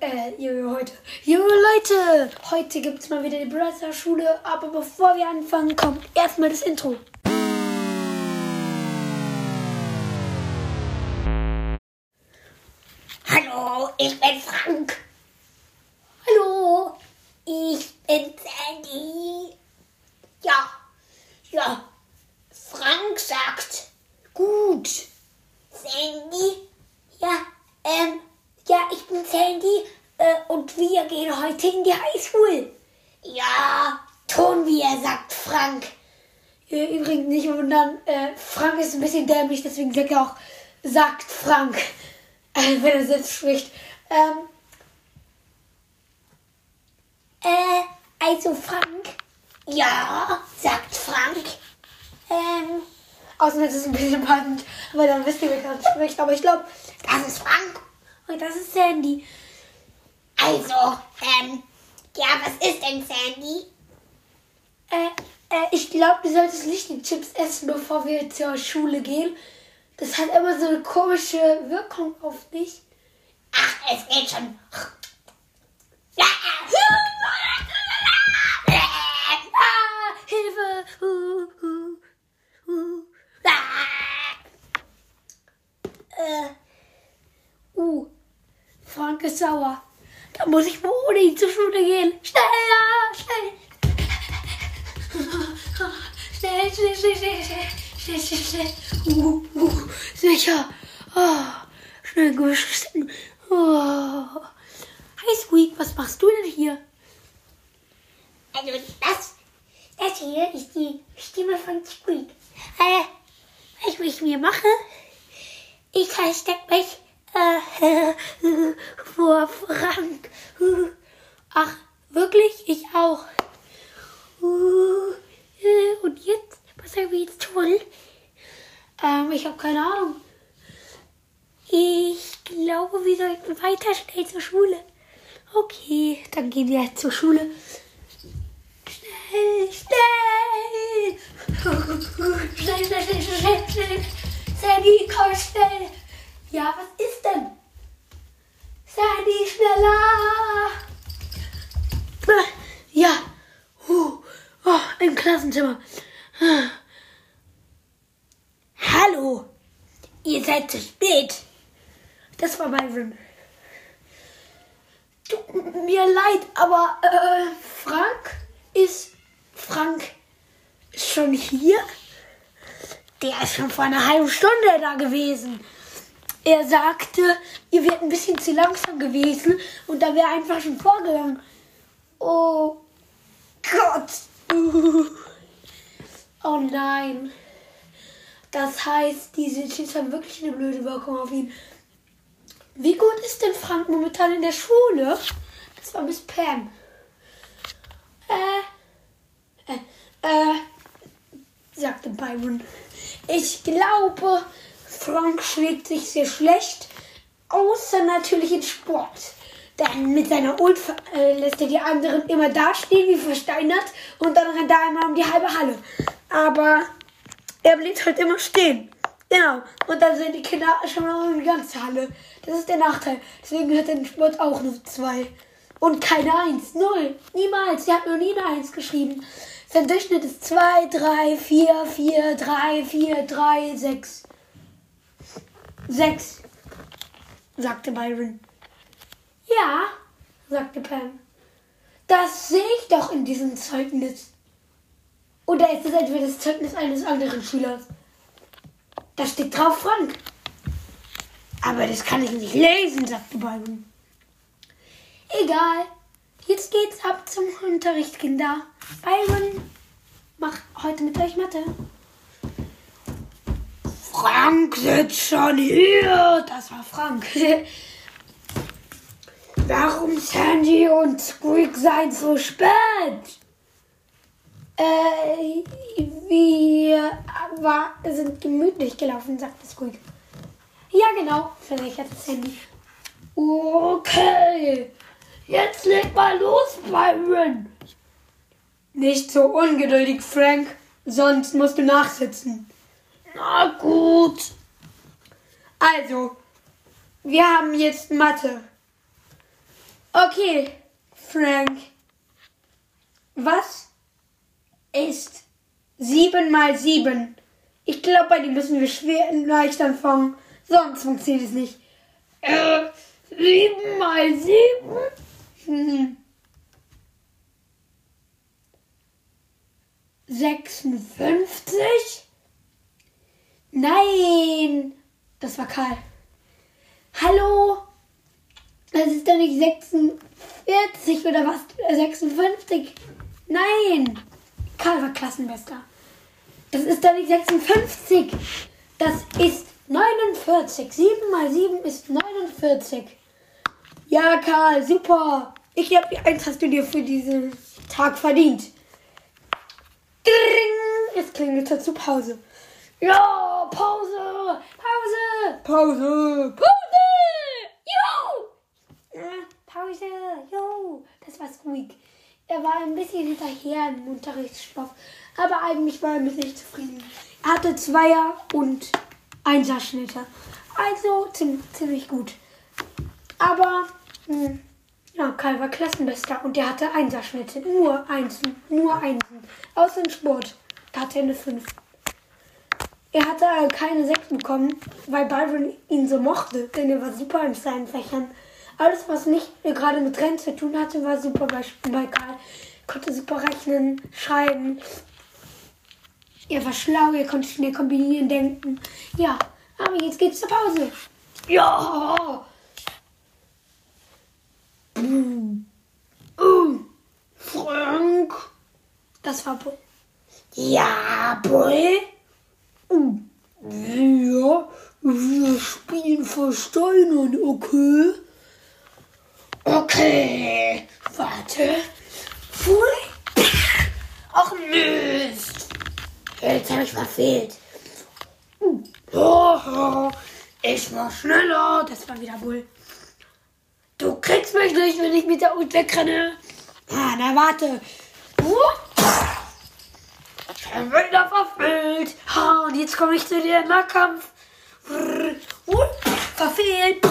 äh, junge heute, junge Leute, heute gibt's mal wieder die Brother Schule, aber bevor wir anfangen, kommt erstmal das Intro. Hallo, ich bin Frank. Hallo, Ich bin Sandy. Ja, ja. Frank sagt, gut. Sandy, ja, ähm, ja, ich bin Sandy äh, und wir gehen heute in die Highschool. Ja, tun wir, sagt Frank. Übrigens nicht wundern, äh, Frank ist ein bisschen dämlich, deswegen sagt er auch, sagt Frank, äh, wenn er selbst spricht. Ähm, Äh, also Frank? Ja, sagt Frank. Ähm, außerdem ist es ein bisschen spannend, weil dann wisst ihr, wer gerade spricht, aber ich glaube, das ist Frank. Und das ist Sandy. Also, ähm, ja, was ist denn Sandy? Äh, äh, ich glaube, du solltest nicht die Chips essen, bevor wir zur Schule gehen. Das hat immer so eine komische Wirkung auf dich. Ach, es geht schon. Ja. Ah, Hilfe! Uh, uh, uh. Äh, uh, Frank ist sauer. Da muss ich wohl ohne ihn zur Schule gehen. Schneller! Schnell! Schnell, schnell, schnell, schnell, schnell, schnell, schnell, schnell. Uh, uh, sicher. Oh, schnell geschissen. Oh. Hi, Squeak, was machst du denn hier? also das, das hier ist die Stimme von Squeak. Äh, was ich mir mache? Ich versteck mich äh, vor Frank. Ach, wirklich? Ich auch. Uh, äh, Und jetzt, was sollen wir jetzt tun? Ähm, ich habe keine Ahnung. Ich weiter schnell zur Schule. Okay, dann gehen wir zur Schule. Schnell, schnell! Schnell, schnell, schnell, schnell, schnell. Sandy, komm schnell. Ja, was ist denn? Sandy, schneller. Ja. Huh. Oh, im Klassenzimmer. Hallo, ihr seid zu spät. Das war Byron. Mir leid, aber äh, Frank ist Frank schon hier. Der ist schon vor einer halben Stunde da gewesen. Er sagte, ihr wärt ein bisschen zu langsam gewesen und da wäre einfach schon vorgegangen. Oh Gott. Oh nein. Das heißt, diese Chips haben wirklich eine blöde Wirkung auf ihn. Wie gut ist denn Frank momentan in der Schule? Das war Miss Pam. Äh, äh, äh, sagte Byron. Ich glaube, Frank schlägt sich sehr schlecht, außer natürlich in Sport. Denn mit seiner Ult äh, lässt er die anderen immer dastehen wie versteinert und dann rennt er einmal um die halbe Halle. Aber er bleibt halt immer stehen. Genau. Und dann sind die Kinder schon mal um die ganze Halle. Das ist der Nachteil. Deswegen hat er in Sport auch nur zwei. Und keine Eins. Null. Niemals. Er hat noch nie eine Eins geschrieben. Sein Durchschnitt ist 2, 3, 4, 4, 3, 4, 3, 6. 6, sagte Byron. Ja, sagte Pam. Das sehe ich doch in diesem Zeugnis. Oder ist es etwa das Zeugnis eines anderen Schülers? Da steht drauf Frank. Aber das kann ich nicht lesen, sagte Byron. Egal. Jetzt geht's ab zum Unterricht, Kinder. Byron, mach heute mit euch Mathe. Frank sitzt schon hier. Das war Frank. Warum Sandy und Squeak seid so spät? Äh, wir war, sind gemütlich gelaufen, sagte Squeak. Ja, genau, versicherte Sandy. Okay, jetzt leg mal los, Byron. Nicht so ungeduldig, Frank, sonst musst du nachsitzen. Na gut. Also, wir haben jetzt Mathe. Okay, Frank. Was ist 7 mal 7? Ich glaube, bei dem müssen wir schwer leicht anfangen. Sonst funktioniert es nicht. Äh, 7 mal 7? Hm. 56? Nein! Das war Karl. Hallo? Das ist doch nicht 46 oder was? 56? Nein! Karl war Klassenbester. Das ist doch nicht 56. Das ist 49. 7 mal 7 ist 49. Ja, Karl, super. Ich glaube, die Eins hast du dir für diesen Tag verdient. Dring! Jetzt klingelt es zur Pause. Ja, Pause! Pause! Pause! Pause! Jo! Pause! Jo! Das war's ruhig. Er war ein bisschen hinterher im Unterrichtsstoff, aber eigentlich war er mit sich zufrieden. Er hatte Zweier und Einserschnitte. Also ziemlich gut. Aber hm, ja, Karl war Klassenbester und der hatte Einserschnitte. Nur Einsen, nur Einsen. Außer im Sport. Da hatte er eine 5. Er hatte äh, keine 6 bekommen, weil Byron ihn so mochte, denn er war super in seinen Fächern. Alles, was nicht äh, gerade mit Rennen zu tun hatte, war super bei, bei Karl. Konnte super rechnen, schreiben. Er war schlau, er konnte schnell kombinieren, denken. Ja, aber jetzt geht's zur Pause. Ja! Mm. Uh. Frank! Das war Bull. Ja, Bull? Uh. Ja, wir spielen Versteinern, okay? Okay, warte. Pfui. Ach Mist. Jetzt habe ich verfehlt. Oh, ich war schneller. Das war wieder Bull. Du kriegst mich nicht, wenn ich mit der Ult wegrenne. Ah, na warte. Schon wieder verfehlt. Ha, und jetzt komme ich zu dir im Nahkampf. Verfehlt.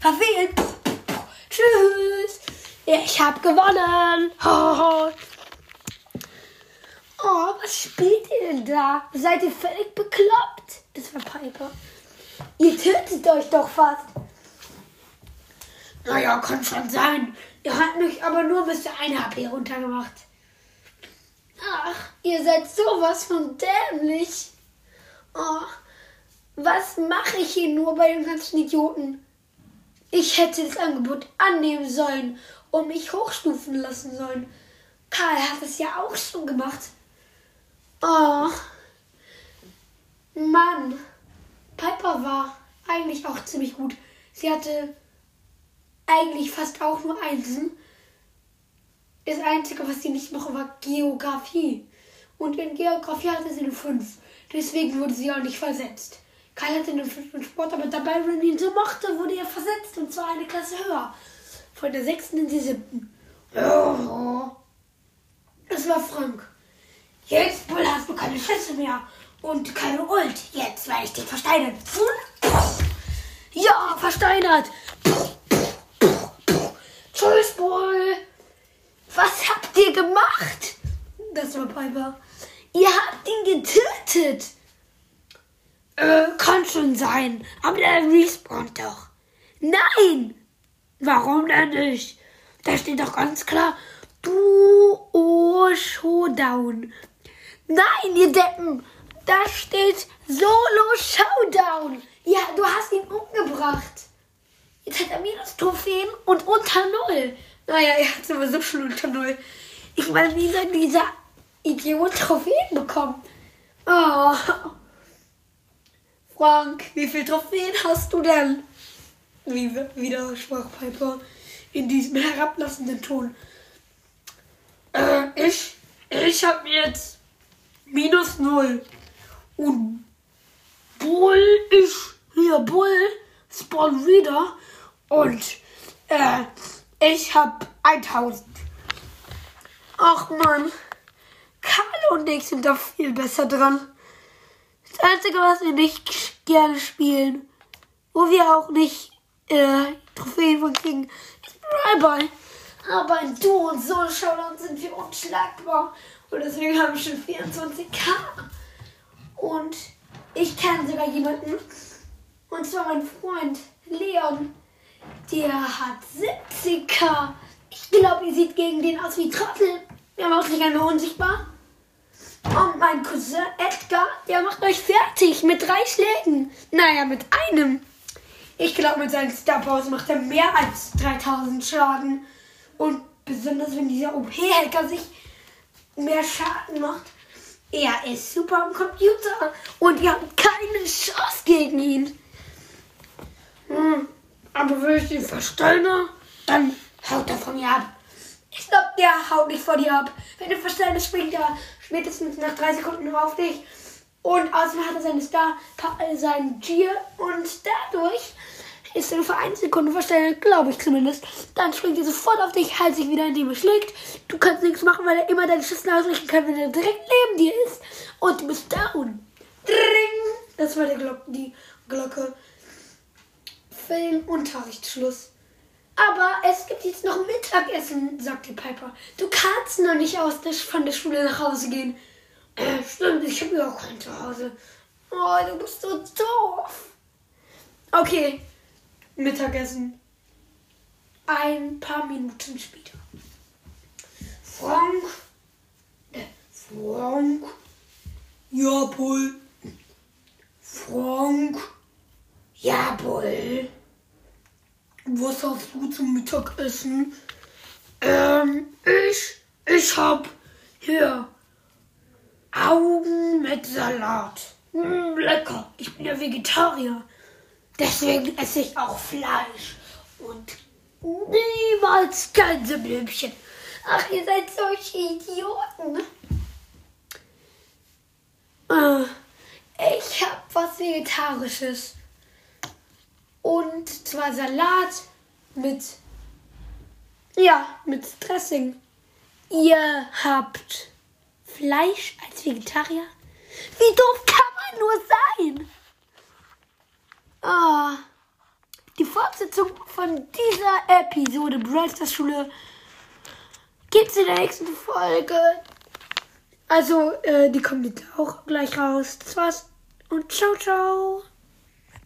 Verfehlt. Tschüss. Ich hab gewonnen. Oh, was spielt ihr denn da? Seid ihr völlig bekloppt? Das war Piper. Ihr tötet euch doch fast. Naja, kann schon sein. Ihr habt mich aber nur bis zu 1 HP runtergemacht. Ach, ihr seid sowas von dämlich. Oh, was mache ich hier nur bei den ganzen Idioten? Ich hätte das Angebot annehmen sollen und mich hochstufen lassen sollen. Karl hat es ja auch schon gemacht. Oh, Mann. Piper war eigentlich auch ziemlich gut. Sie hatte eigentlich fast auch nur Einsen. Das Einzige, was sie nicht mochte, war Geografie. Und in Geografie hatte sie eine 5. Deswegen wurde sie auch nicht versetzt. Kai hatte eine 5 in Sport, aber dabei Ron ihn so mochte, wurde er versetzt. Und zwar eine Klasse höher. Von der 6. in die 7. Oh. Das war Frank. Jetzt, Bull, hast du keine Schüsse mehr. Und keine Ult. Jetzt werde ich dich versteinern. Ja, versteinert. Tschüss, Bull. Was habt ihr gemacht? Das war Piper. Ihr habt ihn getötet. Äh, kann schon sein. Aber der respawnt doch. Nein. Warum denn nicht? Da steht doch ganz klar Duo Showdown. Nein, ihr Deppen. Da steht Solo Showdown. Ja, du hast ihn umgebracht. Jetzt hat er Minus-Trophäen und unter Null. Naja, er hat sowieso schon unter Null. Ich meine, wie soll dieser Idiot Trophäen bekommen? Oh. Frank, wie viele Trophäen hast du denn? Wie, wieder sprach Piper in diesem herablassenden Ton. Äh, ich, ich hab jetzt minus null. Und Bull ist hier, Bull spawn wieder. Und äh, ich hab 1000. Ach man, Karl und ich sind da viel besser dran. Das Einzige, was wir nicht gerne spielen, wo wir auch nicht äh, Trophäen von kriegen, ist Brawlball. Aber in Duo und Solo Showdown sind wir unschlagbar. Und deswegen haben wir schon 24k. Und ich kenne sogar jemanden. Und zwar mein Freund Leon. Der hat 70k. Ich glaube, ihr seht gegen den aus wie Trottel. Der macht sich einmal unsichtbar. Und mein Cousin Edgar, der macht euch fertig mit drei Schlägen. Naja, mit einem. Ich glaube, mit seinen Star Powers macht er mehr als 3000 Schaden. Und besonders wenn dieser OP-Hacker sich mehr Schaden macht. Er ist super am Computer und ihr habt keine Chance gegen ihn. Aber wenn ich ihn verstelle, dann haut er von mir ab. Ich glaube, der haut nicht vor dir ab. Wenn du verstellst, springt er spätestens nach drei Sekunden auf dich. Und außerdem hat er seine Star, seinen Gier und dadurch ist er nur für eine Sekunde verstellt, glaube ich zumindest. Dann springt er sofort auf dich, hält sich wieder, indem er schlägt. Du kannst nichts machen, weil er immer deine Schüsse ausrichten kann, wenn er direkt neben dir ist. Und du bist down. Dring! Das war der Glock, die Glocke. Filmunterrichtsschluss. Aber es gibt jetzt noch Mittagessen, sagt die Piper. Du kannst noch nicht aus der, von der Schule nach Hause gehen. Äh, stimmt, ich habe ja auch kein Zuhause. Oh, du bist so doof. Okay, Mittagessen. Ein paar Minuten später. Frank. Äh, Frank. Ja, Paul. Frank. Ja, Paul. Was hast du zum Mittagessen? Ähm, ich, ich hab hier Augen mit Salat. Mm, lecker. Ich bin ja Vegetarier. Deswegen esse ich auch Fleisch. Und niemals Gänseblümchen. Ach, ihr seid solche Idioten. Äh, ich hab was Vegetarisches. Und zwar Salat mit. Ja, mit Dressing. Ihr habt Fleisch als Vegetarier? Wie doof kann man nur sein? Ah, die Fortsetzung von dieser Episode Brawl Schule gibt's in der nächsten Folge. Also, äh, die kommt jetzt auch gleich raus. Das war's und ciao, ciao.